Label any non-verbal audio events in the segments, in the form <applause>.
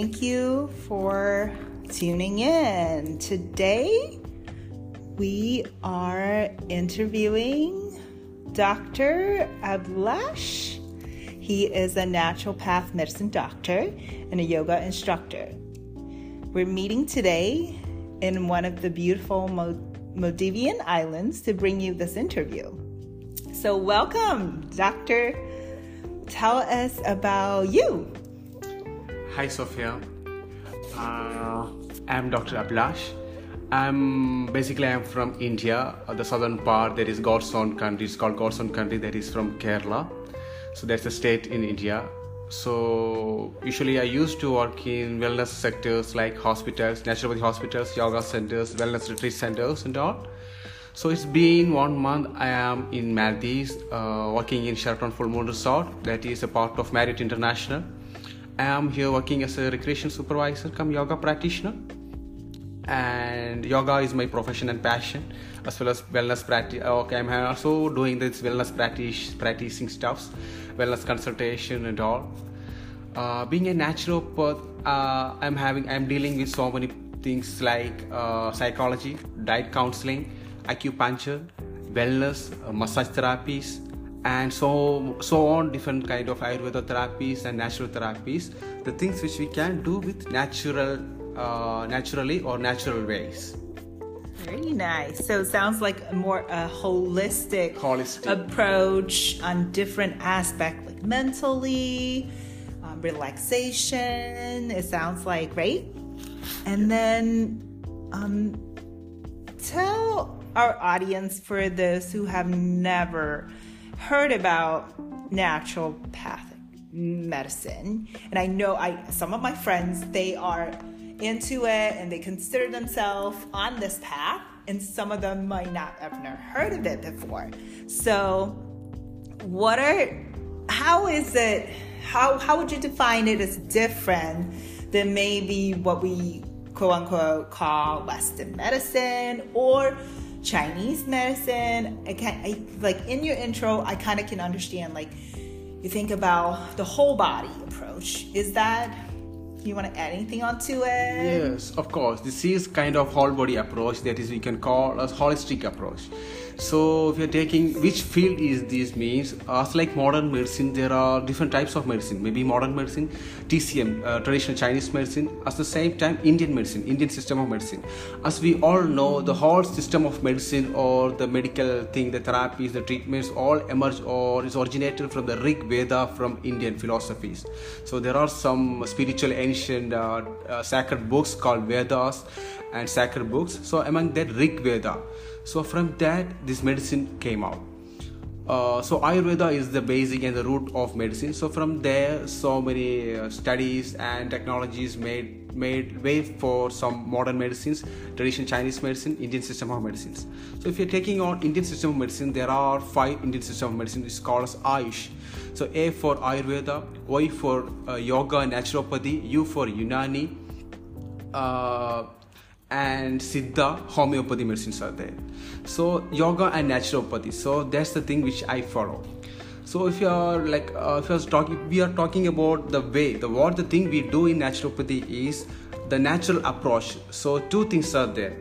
Thank you for tuning in. Today we are interviewing Dr. Abhilash. He is a naturopath medicine doctor and a yoga instructor. We're meeting today in one of the beautiful Maldivian islands to bring you this interview. So, welcome, Doctor. Tell us about you. Hi, Sophia. Uh, I'm Dr. Abhilash. I'm basically I'm from India, uh, the southern part. There is God's own country. It's called God's own country. That is from Kerala. So that's a state in India. So usually I used to work in wellness sectors like hospitals, naturopathy hospitals, yoga centers, wellness retreat centers, and all. So it's been one month I am in Maldives, uh, working in Sheraton Full Moon Resort. That is a part of Marriott International. I am here working as a recreation supervisor, come yoga practitioner. And yoga is my profession and passion, as well as wellness practice. Okay, I'm also doing this wellness practice, practicing stuffs, wellness consultation and all. Uh, being a naturopath, uh, I'm having, I'm dealing with so many things like uh, psychology, diet counseling, acupuncture, wellness, uh, massage therapies, and so so on different kind of ayurveda therapies and natural therapies the things which we can do with natural uh, naturally or natural ways. Very nice. So it sounds like a more a holistic, holistic. approach on different aspects like mentally um, relaxation it sounds like right? And then um, tell our audience for those who have never heard about naturopathic medicine and i know i some of my friends they are into it and they consider themselves on this path and some of them might not have never heard of it before. So what are how is it how how would you define it as different than maybe what we quote unquote call western medicine or Chinese medicine. I can I like in your intro, I kind of can understand like you think about the whole body approach. Is that you want to add anything onto it? Yes, of course. This is kind of whole body approach that is we can call a holistic approach. So if you're taking which field is this means? As like modern medicine there are different types of medicine. Maybe modern medicine TCM uh, traditional Chinese medicine. At the same time Indian medicine Indian system of medicine. As we all know the whole system of medicine or the medical thing the therapies the treatments all emerge or is originated from the Rig Veda from Indian philosophies. So there are some spiritual ancient uh, uh, sacred books called Vedas and sacred books. So among that Rig Veda so from that this medicine came out. Uh, so ayurveda is the basic and the root of medicine. So from there so many uh, studies and technologies made made way for some modern medicines traditional chinese medicine indian system of medicines. So if you're taking on indian system of medicine there are five indian system of medicine it's called as ayush. So a for ayurveda y for uh, yoga and naturopathy u for unani uh, and siddha homeopathy medicines are there. So yoga and naturopathy. So that's the thing which i follow. So if you are like uh, if you're talking we are talking about the way the what the thing we do in naturopathy is the natural approach. So two things are there.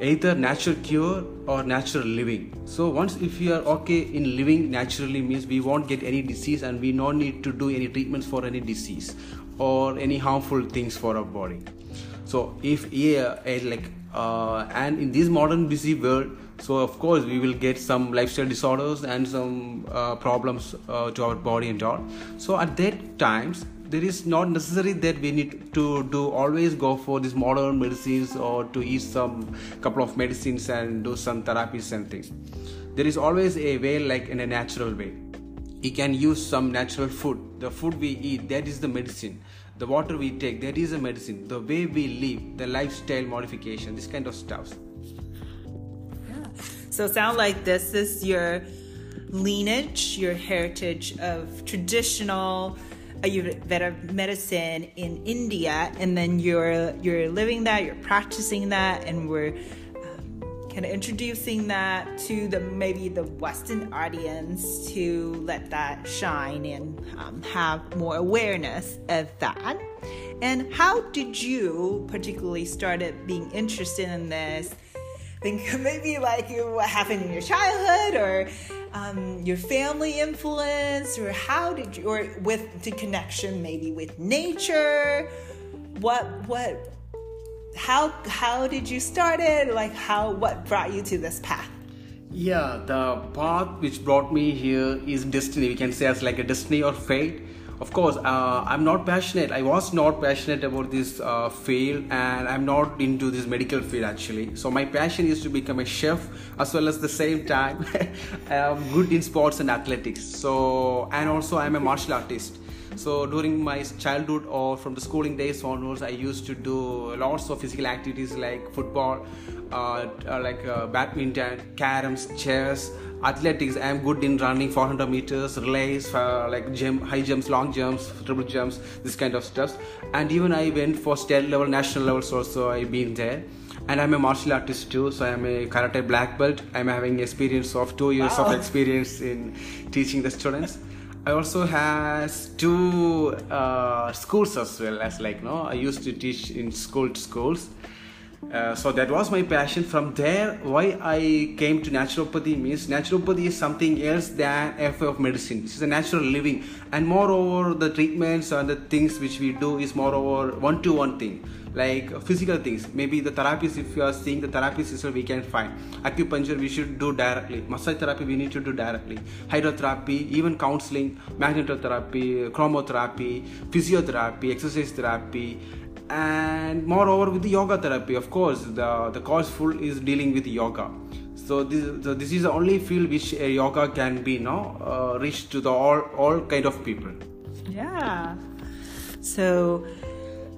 Either natural cure or natural living. So once if you are okay in living naturally means we won't get any disease and we don't need to do any treatments for any disease or any harmful things for our body so if yeah like uh, and in this modern busy world so of course we will get some lifestyle disorders and some uh, problems uh, to our body and all. So at that times there is not necessary that we need to do always go for these modern medicines or to eat some couple of medicines and do some therapies and things. There is always a way like in a natural way you can use some natural food. The food we eat that is the medicine. The water we take that is a medicine. The way we live the lifestyle modification this kind of stuff. Yeah. So sound like this is your lineage your heritage of traditional Ayurveda medicine in India, and then you're you're living that, you're practicing that, and we're kind of introducing that to the maybe the Western audience to let that shine and um, have more awareness of that. And how did you particularly started being interested in this? think <laughs> maybe like what happened in your childhood or um, your family influence or how did you or with the connection maybe with nature what what how how did you start it? Like how what brought you to this path? Yeah the path which brought me here is destiny. We can say as like a destiny or fate. Of course uh, i'm not passionate. I was not passionate about this uh, field and i'm not into this medical field actually. So my passion is to become a chef as well as the same time i'm <laughs> good in sports and athletics. So and also i'm a martial artist so during my childhood or from the schooling days onwards i used to do lots of physical activities like football uh, uh like uh, badminton caroms chess athletics. I'm good in running 400 meters relays uh, like jump high jumps long jumps triple jumps this kind of stuff and even i went for state level national levels also i've been there. And i'm a martial artist too so i'm a karate black belt. I'm having experience of two years wow. of experience in teaching the students I also has two uh, schools as well as like no I used to teach in school schools. Uh, so that was my passion. From there why i came to naturopathy means naturopathy is something else than a of medicine. This is a natural living. And moreover the treatments and the things which we do is moreover one to one thing like physical things. Maybe the therapies if you are seeing the therapies we can find. Acupuncture we should do directly. Massage therapy we need to do directly. Hydrotherapy even counseling magnetotherapy chromotherapy physiotherapy exercise therapy. And moreover with the yoga therapy of course the the course full is dealing with yoga. So this, so this is the only field which yoga can be now uh, reached to the all all kind of people. Yeah. So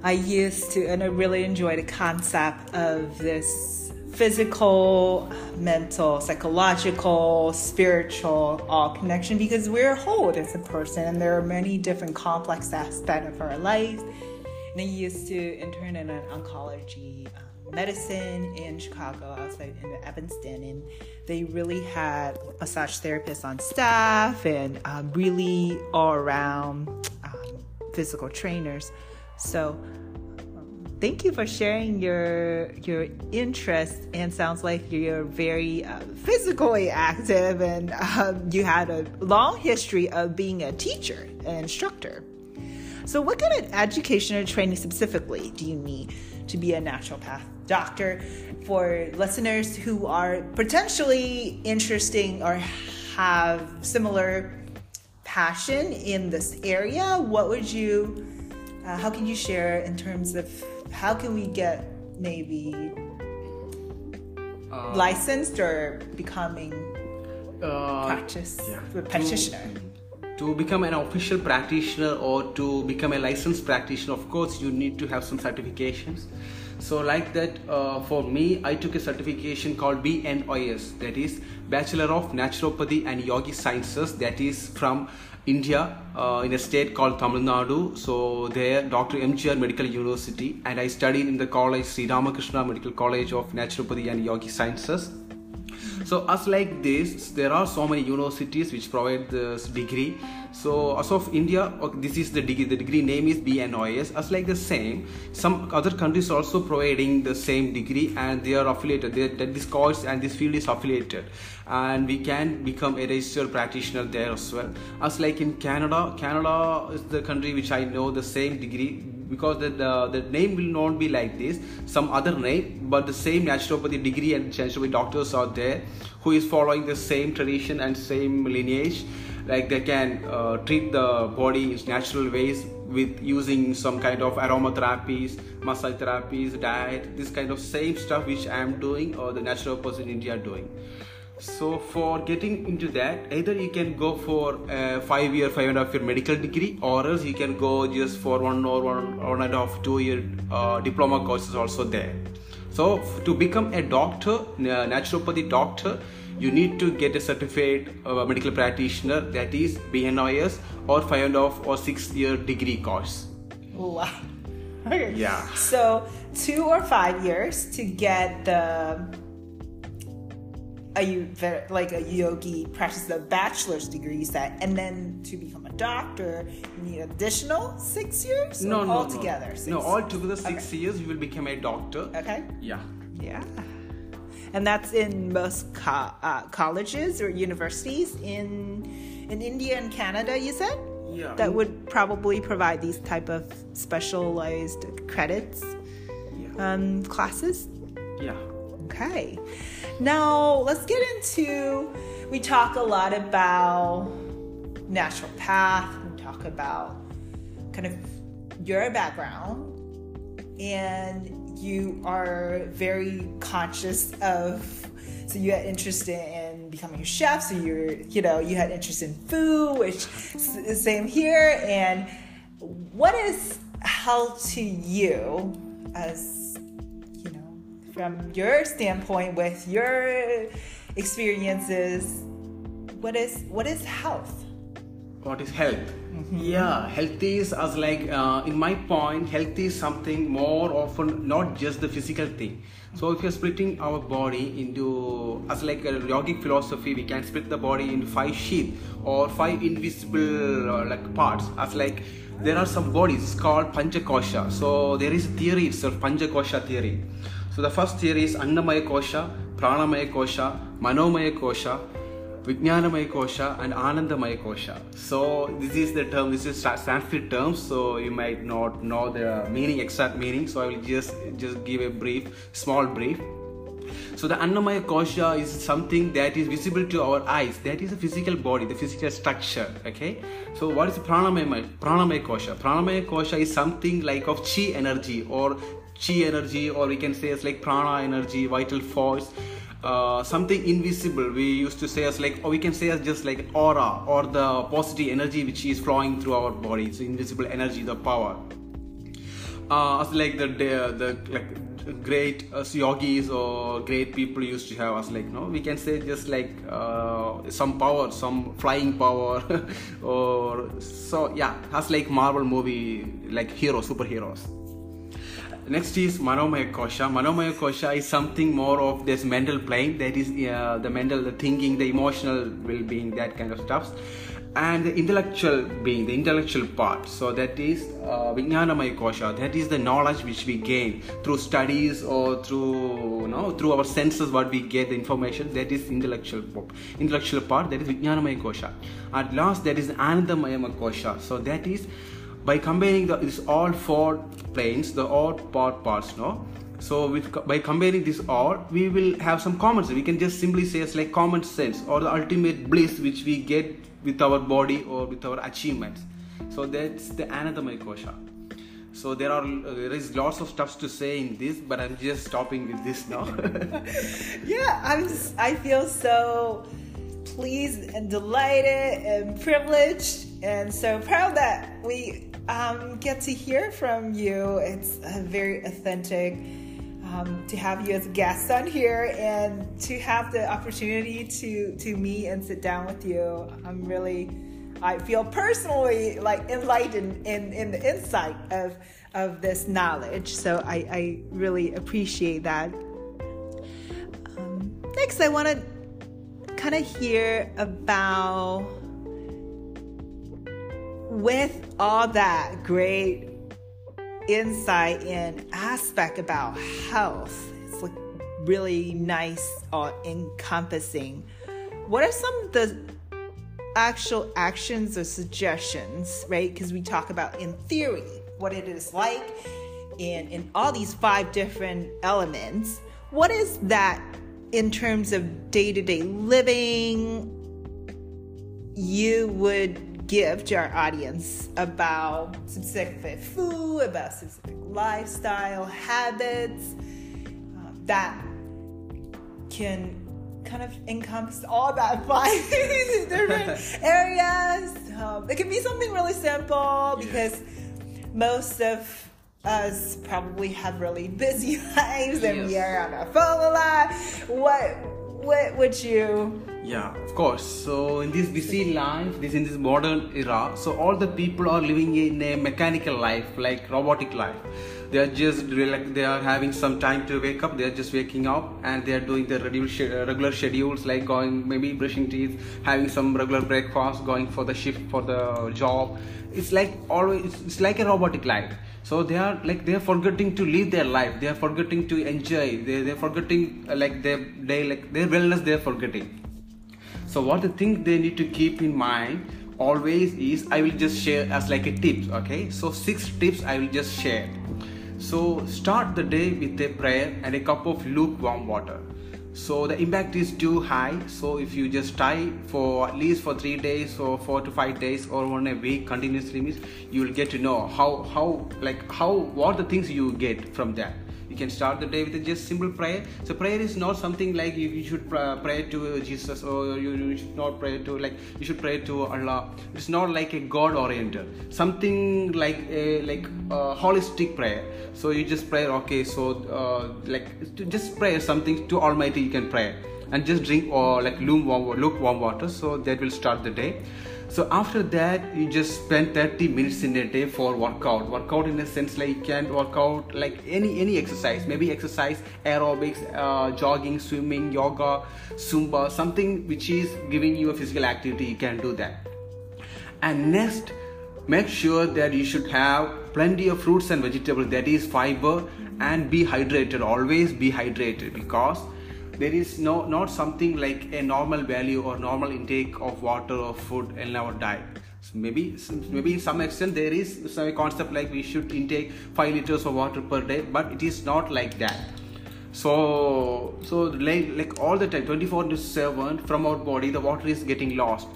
i used to and i really enjoy the concept of this physical mental psychological spiritual all connection because we're whole as a person and there are many different complex aspects of our life and I used to intern in an oncology um, medicine in Chicago, outside in Evanston, and they really had massage therapists on staff and um, really all around um, physical trainers. So thank you for sharing your your interest and sounds like you're very uh, physically active and um, you had a long history of being a teacher an instructor so, what kind of education or training specifically do you need to be a naturopath doctor? For listeners who are potentially interesting or have similar passion in this area, what would you, uh, how can you share in terms of how can we get maybe uh, licensed or becoming uh, practice yeah. practitioner? to become an official practitioner or to become a licensed practitioner of course you need to have some certifications so like that uh, for me i took a certification called BNYS that is bachelor of naturopathy and yogi sciences that is from india uh, in a state called tamil nadu. So there dr mgr medical university and i studied in the college sri ramakrishna medical college of naturopathy and yogi sciences so as like this, there are so many universities which provide this degree. So as of India, this is the degree. The degree name is BNYS. As like the same, some other countries also providing the same degree and they are affiliated. They, this course and this field is affiliated, and we can become a registered practitioner there as well. As like in Canada, Canada is the country which I know the same degree because the, the, the, name will not be like this. Some other name but the same naturopathy degree and naturopathy doctors are there who is following the same tradition and same lineage. Like they can uh, treat the body in natural ways with using some kind of aromatherapies massage therapies diet this kind of same stuff which i am doing or the naturopaths in india doing so for getting into that, either you can go for a five year, five and a half year medical degree, or else you can go just for one or one, one and a half, two year uh, diploma courses also there. So to become a doctor, naturopathy doctor, you need to get a certified uh, medical practitioner that is BNYS or five and a half or six year degree course. Wow. <laughs> Okay. Yeah. So two or five years to get the a you like a yogi practices a bachelor's degree set, and then to become a doctor, you need additional six years. No, no, altogether. no. Six? No, altogether six Okay. years you will become a doctor. Okay. Yeah. Yeah. And that's in most co- uh, colleges or universities in in India and Canada. You said Yeah. that would probably provide these type of specialized credits Yeah. um, classes. Yeah. Okay. Now let's get into. We talk a lot about natural path. We talk about kind of your background, and you are very conscious of. So you had interest in becoming a chef. So you're, you know, you had interest in food, which same here. And what is health to you as from your standpoint with your experiences, what is what is health? what is health? Yeah health is as like uh, in my point health is something more often not just the physical thing. So if you're splitting our body into as like a yogic philosophy we can split the body into five sheath or five invisible uh, like parts. As like there are some bodies called panchakosha. So there is a theory itself panchakosha theory so the first theory is annamaya kosha pranamaya kosha manomaya kosha Vijnanamaya Kosha and Anandamaya Kosha. So this is the term, this is Sanskrit terms, so you might not know the meaning, exact meaning. So I will just just give a brief, small brief. So the Annamaya Kosha is something that is visible to our eyes. That is the physical body, the physical structure. Okay. So what is Pranamaya? Pranamaya Kosha. Pranamaya Kosha is something like of chi energy or chi energy, or we can say it's like prana energy, vital force. Uh, something invisible. We used to say as like or we can say as just like aura or the positive energy which is flowing through our body. So invisible energy the power. Uh, as like the the, like great uh, yogis or great people used to have as like no? We can say just like uh, some power some flying power <laughs> or so yeah as like marvel movie like heroes superheroes Next is Manomaya Kosha. Manomaya Kosha is something more of this mental plane, that is uh, the mental, the thinking, the emotional well-being, that kind of stuff. And the intellectual being, the intellectual part. So that is uh, Vijnanamaya Kosha. That is the knowledge which we gain through studies or through, you know, through our senses, what we get, the information. That is intellectual part. Intellectual part. That is Vijnanamaya Kosha. At last, that is Anandamaya Kosha. So that is by combining the, this all four planes, the all part parts, no. So with by combining this all, we will have some common sense. We can just simply say it's like common sense or the ultimate bliss which we get with our body or with our achievements. So that's the Anandamaya Kosha. So there are uh, there is lots of stuff to say in this, but I'm just stopping with this now. <laughs> Yeah, I'm I feel so pleased and delighted and privileged and so proud that we um, get to hear from you. It's uh, very authentic um, to have you as a guest on here and to have the opportunity to to meet and sit down with you. I'm really, I feel personally like enlightened in in the insight of of this knowledge. So I, I really appreciate that. Um, next, I want to kind of hear about with all that great insight and aspect about health. It's like really nice or encompassing. What are some of the actual actions or suggestions, right? Because we talk about in theory what it is like in in all these five different elements. What is that in terms of day-to-day living you would give to our audience about specific food, about specific lifestyle habits um, that can kind of encompass all that <laughs> five different <laughs> areas. Um, it can be something really simple because most of us probably have really busy <laughs> lives and we are on our phone a lot. What what would you Yeah, of course. So in this busy life, this in this modern era, so all the people are living in a mechanical life, like robotic life. They are just like they are having some time to wake up. They are just waking up and they are doing their uh, regular schedules, like going maybe brushing teeth, having some regular breakfast, going for the shift for the job. It's like always. It's like a robotic life so they are like they are forgetting to live their life. They are forgetting to enjoy. They, they're forgetting uh, like their day like their wellness they're forgetting. So what the thing they need to keep in mind always is i will just share as like a tips okay? So six tips i will just share. So start the day with a prayer and a cup of lukewarm water so the impact is too high. So if you just try for at least for three days or four to five days or one a week continuously means you will get to know how how like how what the things you get from that you can start the day with a just simple prayer. So prayer is not something like you, you should pray to jesus or you, you should not pray to like you should pray to allah. It's not like a god oriented something like a like a holistic prayer. So you just pray okay so uh, like just pray something to almighty you can pray. And just drink or like lukewarm, lukewarm water so that will start the day so after that you just spend 30 minutes in a day for workout. Workout in a sense like you can work out like any any exercise. Maybe exercise aerobics uh, jogging swimming yoga zumba something which is giving you a physical activity you can do that. And next make sure that you should have plenty of fruits and vegetables that is fiber and be hydrated. Always be hydrated because there is no not something like a normal value or normal intake of water or food in our diet. So maybe maybe in some extent there is some concept like we should intake 5 liters of water per day but it is not like that. So so like, like all the time 24 to 7 from our body the water is getting lost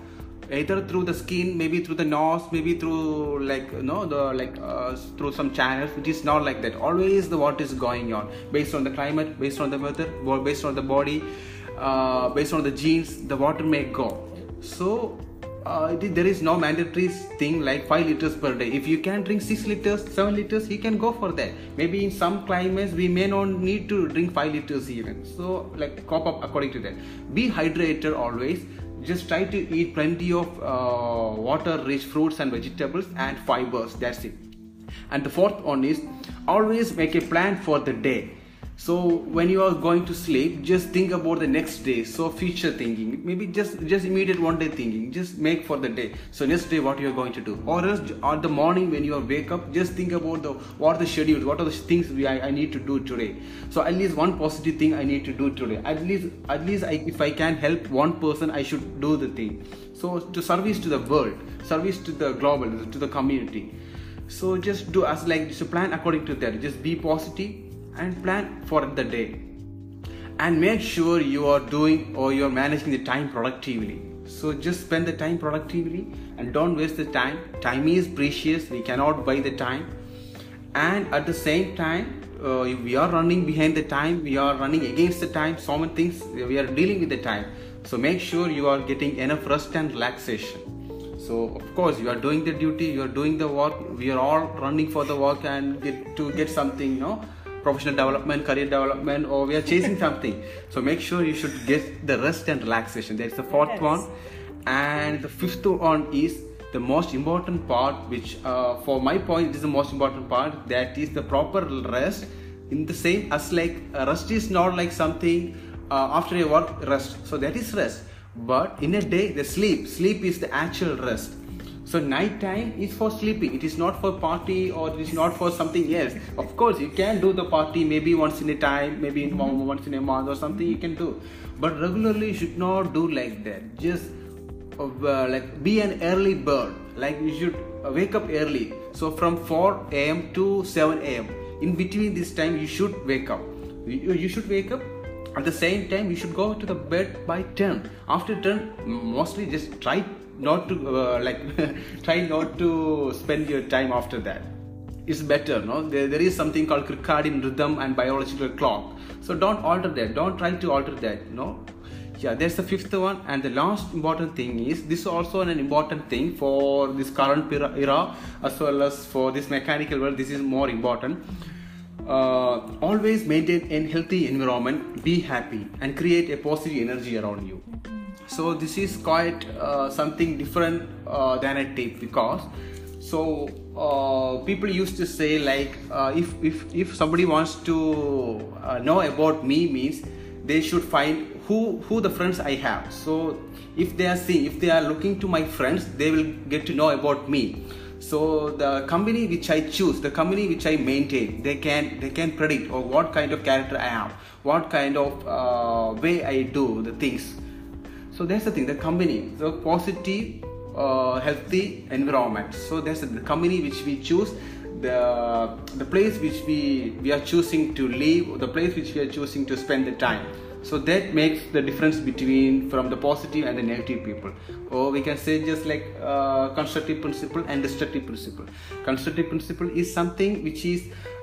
either through the skin maybe through the nose maybe through like you know the like uh, through some channels it is not like that. Always the what is going on based on the climate based on the weather based on the body uh, based on the genes the water may go. So uh, there is no mandatory thing like 5 liters per day. If you can drink 6 liters 7 liters you can go for that. Maybe in some climates we may not need to drink 5 liters even. So like cop up according to that. Be hydrated always just try to eat plenty of uh, water rich fruits and vegetables and fibers. That's it. And the fourth one is always make a plan for the day so when you are going to sleep just think about the next day. So future thinking. Maybe just just immediate one day thinking. Just make for the day. So next day what you are going to do? Or else at the morning when you are wake up just think about the what are the schedules what are the things we, I, I need to do today. So at least one positive thing i need to do today. At least at least I, if i can help one person i should do the thing. So to service to the world service to the global to the community. So just do as like just plan according to that. Just be positive and plan for the day. And make sure you are doing or you're managing the time productively. So just spend the time productively and don't waste the time. Time is precious. We cannot buy the time. And at the same time uh, we are running behind the time we are running against the time. So many things we are dealing with the time. So make sure you are getting enough rest and relaxation. So of course you are doing the duty you are doing the work. We are all running for the work and get to get something you know professional development, career development, or we are chasing <laughs> something. So make sure you should get the rest and relaxation. That's the fourth yes. one. And the fifth one is the most important part, which uh, for my point is the most important part. That is the proper rest. In the same as like uh, rest is not like something uh, after your work rest. So that is rest. But in a day, the sleep. Sleep is the actual rest so night time is for sleeping. It is not for party or it is not for something else. Of course, you can do the party maybe once in a time, maybe once in a month or something you can do. But regularly you should not do like that. Just uh, like be an early bird. Like you should wake up early. So from 4 a.m. to 7 a.m. In between this time you should wake up. You, you should wake up at the same time you should go to the bed by 10 after 10 mostly just try not to uh, like <laughs> try not to spend your time after that. It's better no? There, there is something called circadian rhythm and biological clock. So don't alter that. Don't try to alter that know yeah there's the fifth one and the last important thing is this is also an important thing for this current era as well as for this mechanical world this is more important. Uh, always maintain a healthy environment be happy and create a positive energy around you so this is quite uh, something different uh, than a tip because so uh, people used to say like uh, if, if if somebody wants to uh, know about me means they should find who who the friends i have. So if they are seeing if they are looking to my friends they will get to know about me. So the company which i choose the company which i maintain they can they can predict or what kind of character i am what kind of uh, way i do the things so that's the thing the company the positive uh, healthy environment. So that's the company which we choose the the place which we we are choosing to live the place which we are choosing to spend the time. So that makes the difference between from the positive and the negative people. Or we can say just like uh, constructive principle and destructive principle. Constructive principle is something which is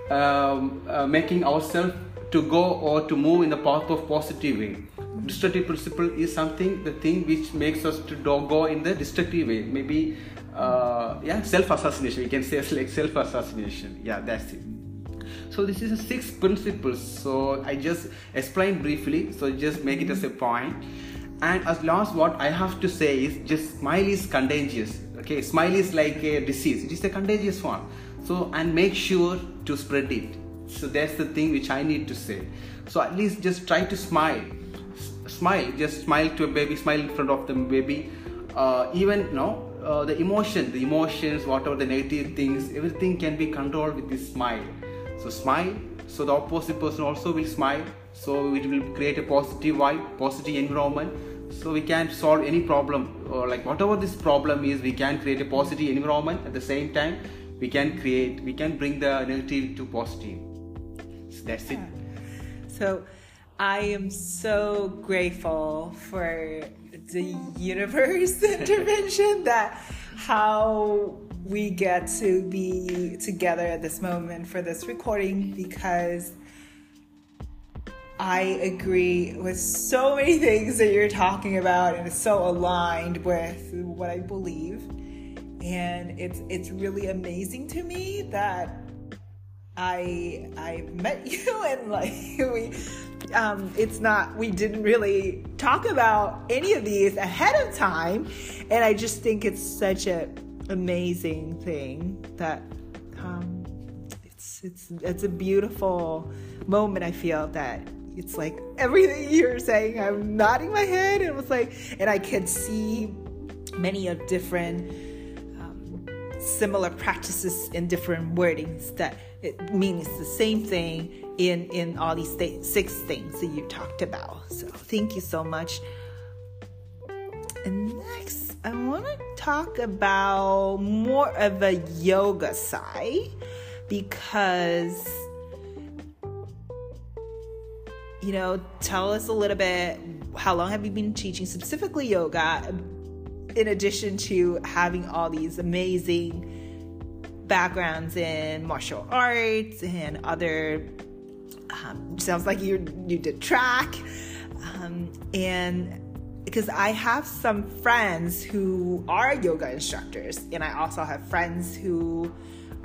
um, uh, making ourselves to go or to move in the path of positive way. Destructive principle is something the thing which makes us to go in the destructive way. Maybe uh, yeah self assassination we can say like self assassination yeah that's it. So this is a six principles. So i just explain briefly. So just make it as a point. And as last what i have to say is just smile is contagious. Okay smile is like a disease. It is a contagious one. So and make sure to spread it so that's the thing which i need to say. So at least just try to smile. S- smile just smile to a baby smile in front of the baby. Uh, even no uh, the emotion the emotions whatever the negative things everything can be controlled with this smile. So smile so the opposite person also will smile. So it will create a positive vibe positive environment. So we can solve any problem or like whatever this problem is we can create a positive environment. At the same time we can create we can bring the negative to positive so that's it So I am so grateful for the universe <laughs> intervention that how we get to be together at this moment for this recording because I agree with so many <laughs> things that you're talking about and it's so aligned with what I believe. And it's it's really amazing to me that I I met <laughs> you and like we um it's not we didn't really talk about any of these ahead of time. And I just think it's such a amazing thing that um it's it's it's a beautiful moment I feel that it's like everything <laughs> you're saying I'm nodding my head. And it was like and I could see many of different similar practices in different wordings that it means the same thing in in all these th- six things that you talked about. So thank you so much. And next i want to talk about more of a yoga side because you know tell us a little bit how long have you been teaching specifically yoga in addition to having all these amazing backgrounds in martial arts and other um, sounds like you you did track. Um, and because I have some friends who are yoga instructors and I also have friends who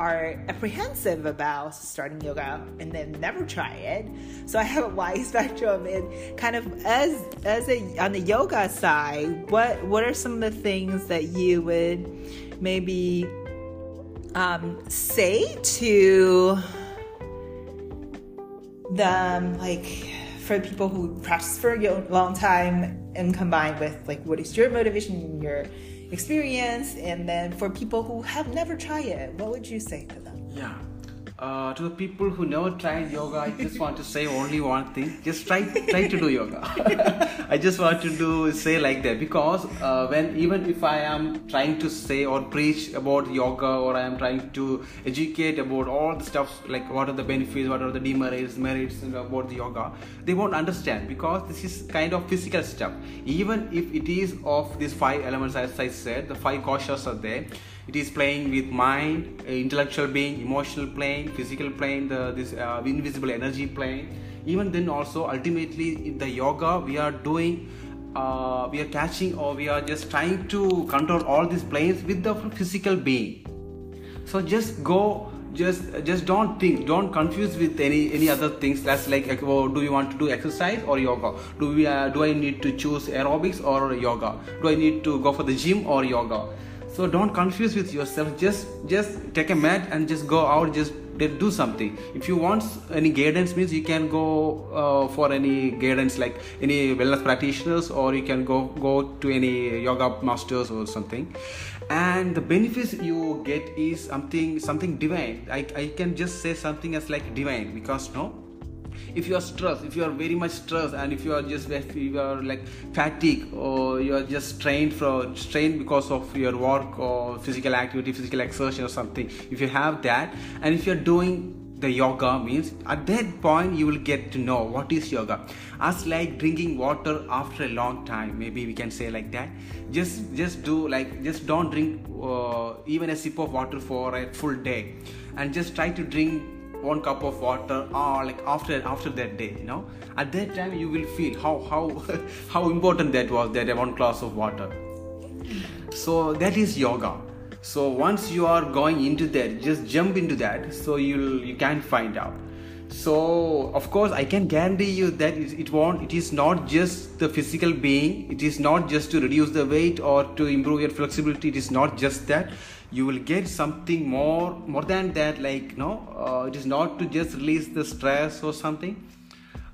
are apprehensive about starting yoga and then never try it. So I have a wide <laughs> spectrum and kind of as as a on the yoga side, what what are some of the things that you would maybe um, say to them like for people who practice for a long time and combined with like what is your motivation and your experience and then for people who have never tried it what would you say to them? Yeah uh, to the people who never tried yoga, I just want to say only one thing: just try, try to do yoga. <laughs> I just want to do say like that because uh, when even if I am trying to say or preach about yoga or I am trying to educate about all the stuff like what are the benefits, what are the demerits, merits about the yoga, they won't understand because this is kind of physical stuff. Even if it is of these five elements, as I said, the five koshas are there it is playing with mind intellectual being emotional plane physical plane the this uh, invisible energy plane. Even then also ultimately in the yoga we are doing uh, we are catching or we are just trying to control all these planes with the physical being. So just go just just don't think don't confuse with any any other things. That's like like, oh, do you want to do exercise or yoga? Do we uh, do i need to choose aerobics or yoga? Do i need to go for the gym or yoga so don't confuse with yourself. Just just take a mat and just go out just do something. If you want any guidance means you can go uh, for any guidance like any wellness practitioners or you can go go to any yoga masters or something. And the benefits you get is something something divine. I, I can just say something as like divine because no if you are stressed if you are very much stressed and if you are just if you are like fatigue or you are just strained for strained because of your work or physical activity physical exertion or something if you have that and if you are doing the yoga means at that point you will get to know what is yoga. As like drinking water after a long time maybe we can say like that. Just just do like just don't drink uh, even a sip of water for a full day. And just try to drink one cup of water or like after after that day you know? At that time you will feel how how <laughs> how important that was that one glass of water. So that is yoga. So once you are going into that just jump into that so you'll you can find out so of course i can guarantee you that it won't it is not just the physical being it is not just to reduce the weight or to improve your flexibility it is not just that. You will get something more more than that like no uh, it is not to just release the stress or something.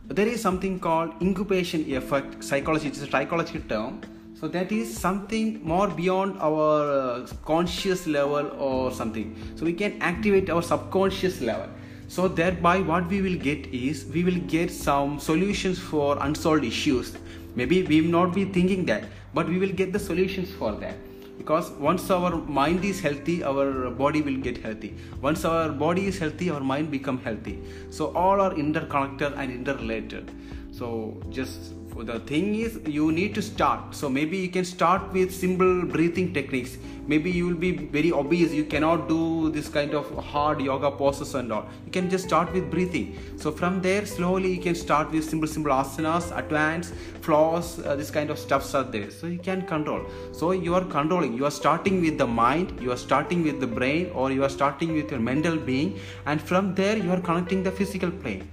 There is something called incubation effect psychology it's a psychological term. So that is something more beyond our uh, conscious level or something. So we can activate our subconscious level so thereby what we will get is we will get some solutions for unsolved issues. Maybe we will not be thinking that but we will get the solutions for that. Because once our mind is healthy our body will get healthy. Once our body is healthy our mind become healthy. So all are interconnected and interrelated. So just the thing is you need to start. So maybe you can start with simple breathing techniques. Maybe you will be very obese. You cannot do this kind of hard yoga poses and all. You can just start with breathing. So from there slowly you can start with simple simple asanas advanced floors uh, this kind of stuffs are there. So you can control. So you are controlling. You are starting with the mind you are starting with the brain or you are starting with your mental being and from there you are connecting the physical plane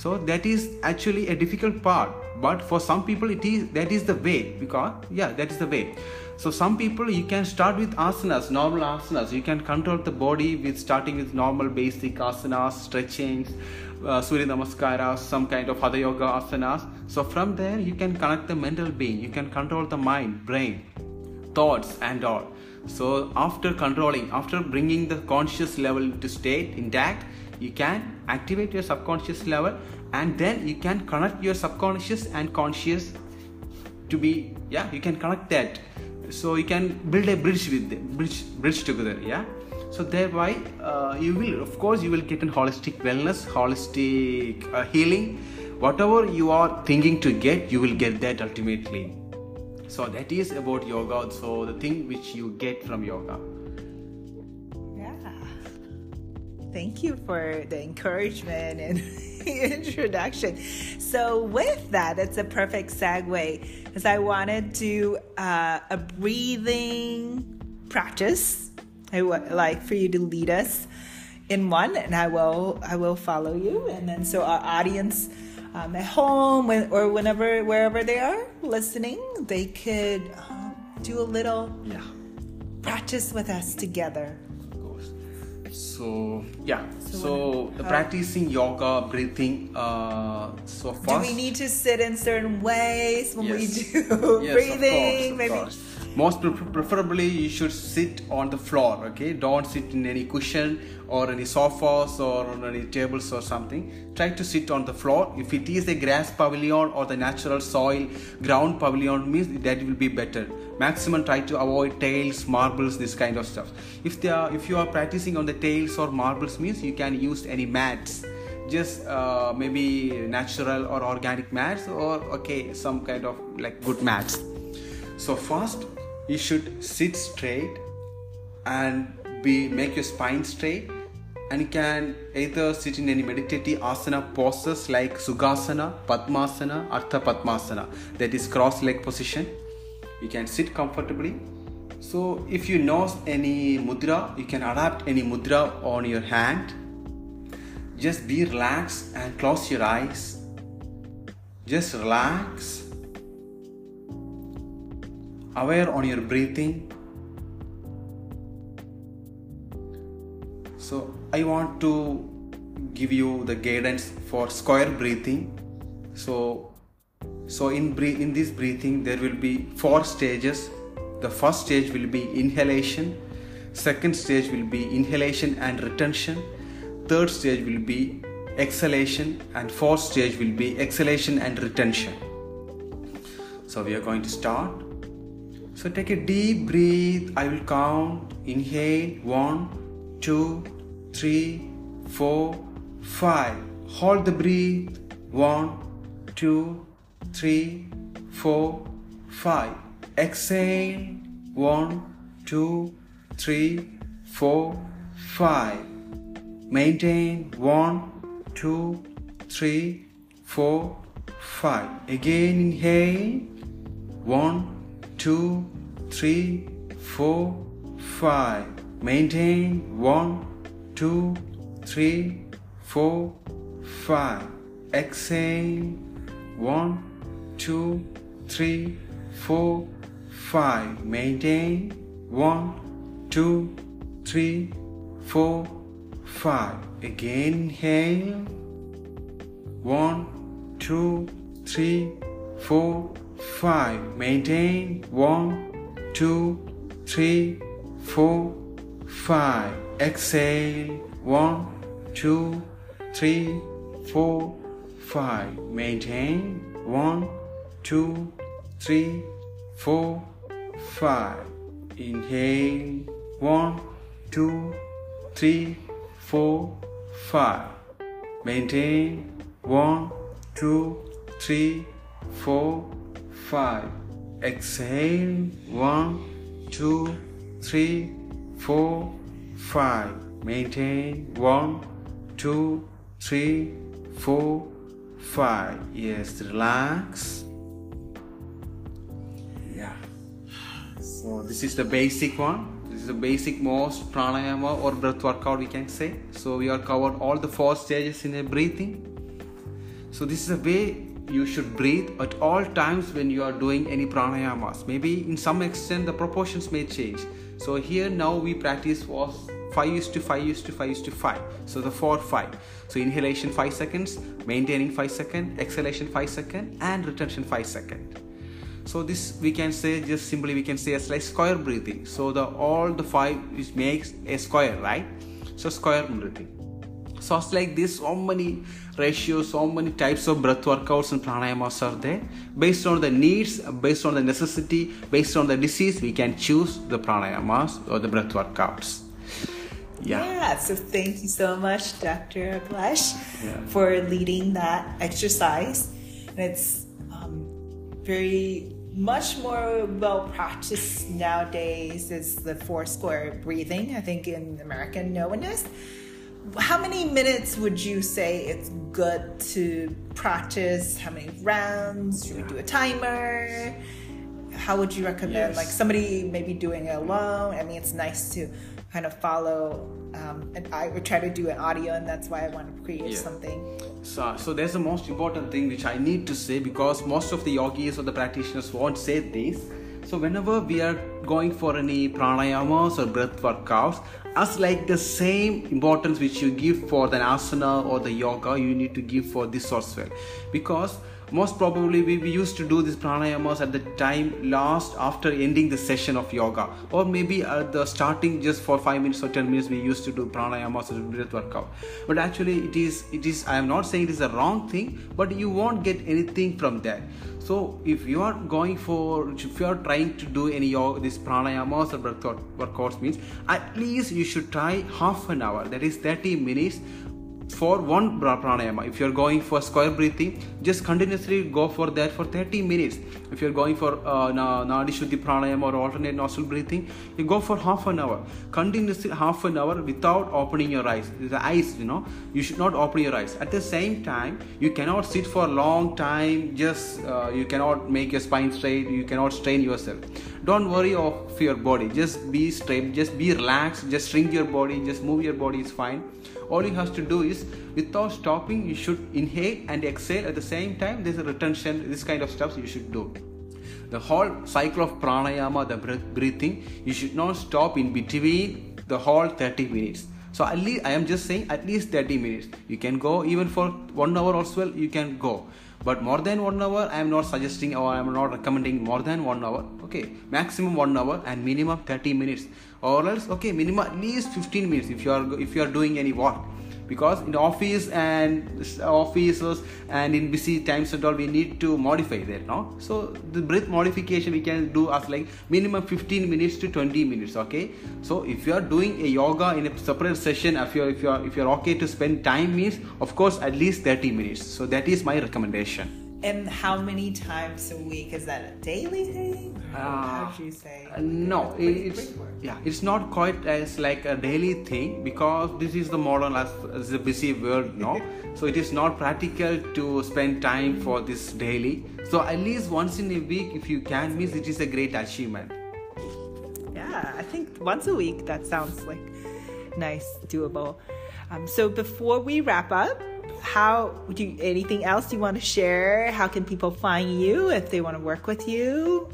so that is actually a difficult part but for some people it is that is the way because yeah that is the way. So some people you can start with asanas normal asanas. You can control the body with starting with normal basic asanas stretchings uh, surya namaskaras some kind of other yoga asanas. So from there you can connect the mental being. You can control the mind brain thoughts and all. So after controlling after bringing the conscious level to state intact you can activate your subconscious level and then you can connect your subconscious and conscious to be yeah you can connect that. So you can build a bridge with them bridge bridge together yeah? So thereby uh, you will of course you will get an holistic wellness holistic uh, healing. Whatever you are thinking to get you will get that ultimately. So that is about yoga. So the thing which you get from yoga Thank you for the encouragement and <laughs> introduction. So, with that, that's a perfect segue because I wanted to do uh, a breathing practice. I would like for you to lead us in one, and I will I will follow you. And then, so our audience um, at home or whenever wherever they are listening, they could um, do a little yeah. practice with us together so yeah so, so uh, practicing yoga breathing uh so first, do we need to sit in certain ways when yes. we do <laughs> yes, breathing of course, of maybe course. Most preferably you should sit on the floor okay? Don't sit in any cushion or any sofas or on any tables or something. Try to sit on the floor. If it is a grass pavilion or the natural soil ground pavilion means that will be better. Maximum try to avoid tails marbles this kind of stuff. If they are if you are practicing on the tails or marbles means you can use any mats. Just uh, maybe natural or organic mats or okay some kind of like good mats. So first you should sit straight and be make your spine straight and you can either sit in any meditative asana poses like sukhasana padmasana ardha padmasana that is cross leg position you can sit comfortably So if you know any mudra, you can adapt any mudra on your hand. Just be relaxed and close your eyes. Just relax. Aware on your breathing. So I want to give you the guidance for square breathing. So so in in this breathing there will be four stages. The first stage will be inhalation. Second stage will be inhalation and retention. Third stage will be exhalation. And fourth stage will be exhalation and retention. So we are going to start so take a deep breath. I will count. Inhale. One two three four five. Hold the breath. One two three four five. Exhale. One two three four five. Maintain. One two three four five. Again inhale. One two three four five. Maintain one two three four five. Exhale. One two three four five. Maintain one two three four five. Again inhale. One two three four five maintain one two three four five. Exhale one two three four five. Maintain one two three four five. Inhale one two three four five. Maintain one two three four five. Exhale. One two three four five. Maintain. One two three four five. Yes relax. Yeah. So this is the basic one. This is the basic most pranayama or breath workout we can say. So we are covered all the four stages in a breathing so this is a way you should breathe at all times when you are doing any pranayamas. Maybe in some extent the proportions may change. So here now we practice was 5 is to 5 is to 5 is to 5 so the 4 5 so inhalation 5 seconds maintaining 5 second exhalation 5 second and retention 5 second. So this we can say just simply we can say as like square breathing. So the all the five is makes a square right? So square breathing so it's like this so many ratios so many types of breath workouts and pranayamas are there based on the needs based on the necessity based on the disease we can choose the pranayamas or the breath workouts yeah, Yeah, so thank you so much, Dr. Abhilash, Yeah. for leading that exercise. And it's um, very much more well practiced nowadays is the four square breathing. I think in America, no one does. How many minutes would you say it's good to practice? How many rounds? Should we do a timer? How would you recommend? Yes. Like somebody maybe doing it alone. I mean, it's nice to kind of follow. Um, and I would try to do an audio, and that's why I want to create Yeah. something. So, so there's the most important thing which I need to say because most of the yogis or the practitioners won't say this. So whenever we are going for any pranayamas or breath workouts, as like the same importance which you give for the asana or the yoga, you need to give for this as well. Because most probably we, we used to do these pranayamas at the time last after ending the session of yoga. Or maybe at the starting just for 5 minutes or 10 minutes we used to do pranayamas or breath workout. But actually it is it is i am not saying it is a wrong thing but you won't get anything from that. So if you are going for if you are trying to do any yoga this pranayamas or breath work- workouts means at least you should try half an hour that is 30 minutes for one pranayama. If you're going for square breathing just continuously go for that for 30 minutes. If you're going for uh, nadi shuddhi pranayama or alternate nostril breathing you go for half an hour. Continuously half an hour without opening your eyes. The eyes you know. You should not open your eyes. At the same time you cannot sit for a long time. Just uh, you cannot make your spine straight. You cannot strain yourself don't worry of your body. Just be straight just be relaxed just shrink your body just move your body is fine. All you have to do is without stopping you should inhale and exhale at the same time. There's a retention this kind of stuff you should do. The whole cycle of pranayama the breathing you should not stop in between the whole 30 minutes. So at least i am just saying at least 30 minutes. You can go even for one hour as well you can go but more than one hour i am not suggesting or i am not recommending more than one hour. Okay maximum one hour and minimum 30 minutes. Or else okay minimum at least 15 minutes if you are if you are doing any work because in office and offices and in busy times and all we need to modify there no? So the breath modification we can do as like minimum 15 minutes to 20 minutes okay? So if you are doing a yoga in a separate session if you're if you're if you're okay to spend time means of course at least 30 minutes. So that is my recommendation and how many times a week? Is that a daily thing? Uh, how do you say? Uh, no, it's yeah, it's not quite as like a daily thing because this is the modern as, a busy world, no. <laughs> so it is not practical to spend time for this daily. So at least once in a week, if you can, means it is a great achievement. Yeah, I think once a week that sounds like nice, doable. Um, so before we wrap up, how do you, anything else you want to share? How can people find you if they want to work with you?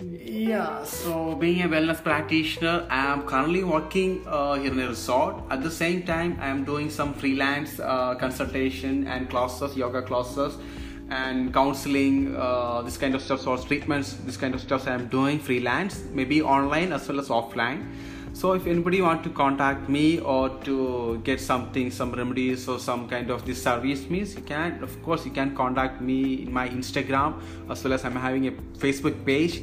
Yeah, so being a wellness practitioner, I am currently working uh, here in a resort. At the same time, I am doing some freelance uh, consultation and classes, yoga classes, and counseling, uh, this kind of stuff, or treatments, this kind of stuff I am doing freelance, maybe online as well as offline so if anybody want to contact me or to get something some remedies or some kind of this service means you can of course you can contact me in my instagram as well as i'm having a facebook page.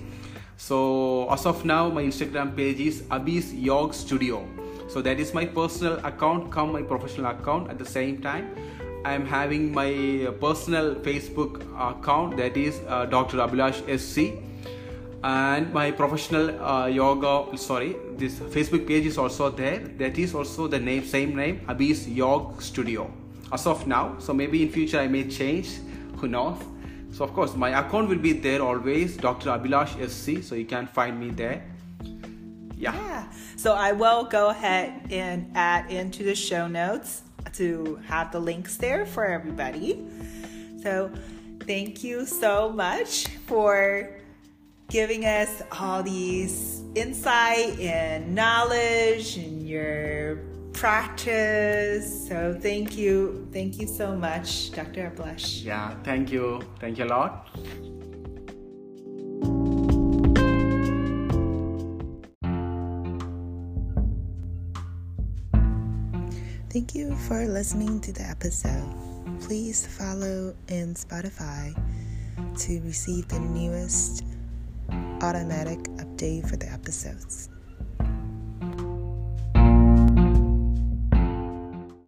So as of now my instagram page is Abhiz yog studio. So that is my personal account come my professional account at the same time. I am having my personal facebook account that is uh, dr abhilash sc and my professional uh, yoga sorry this facebook page is also there. That is also the name same name Abhiz yoga studio. As of now so maybe in future i may change. Who knows? So of course my account will be there always dr abhilash sc so you can find me there. Yeah. yeah. So i will go ahead and add into the show notes to have the links there for everybody. So thank you so much for giving us all these insight and knowledge and your practice. So thank you. Thank you so much, Dr. Abhilash. Yeah, thank you. Thank you a lot. Thank you for listening to the episode. Please follow in Spotify to receive the newest automatic update for the episodes.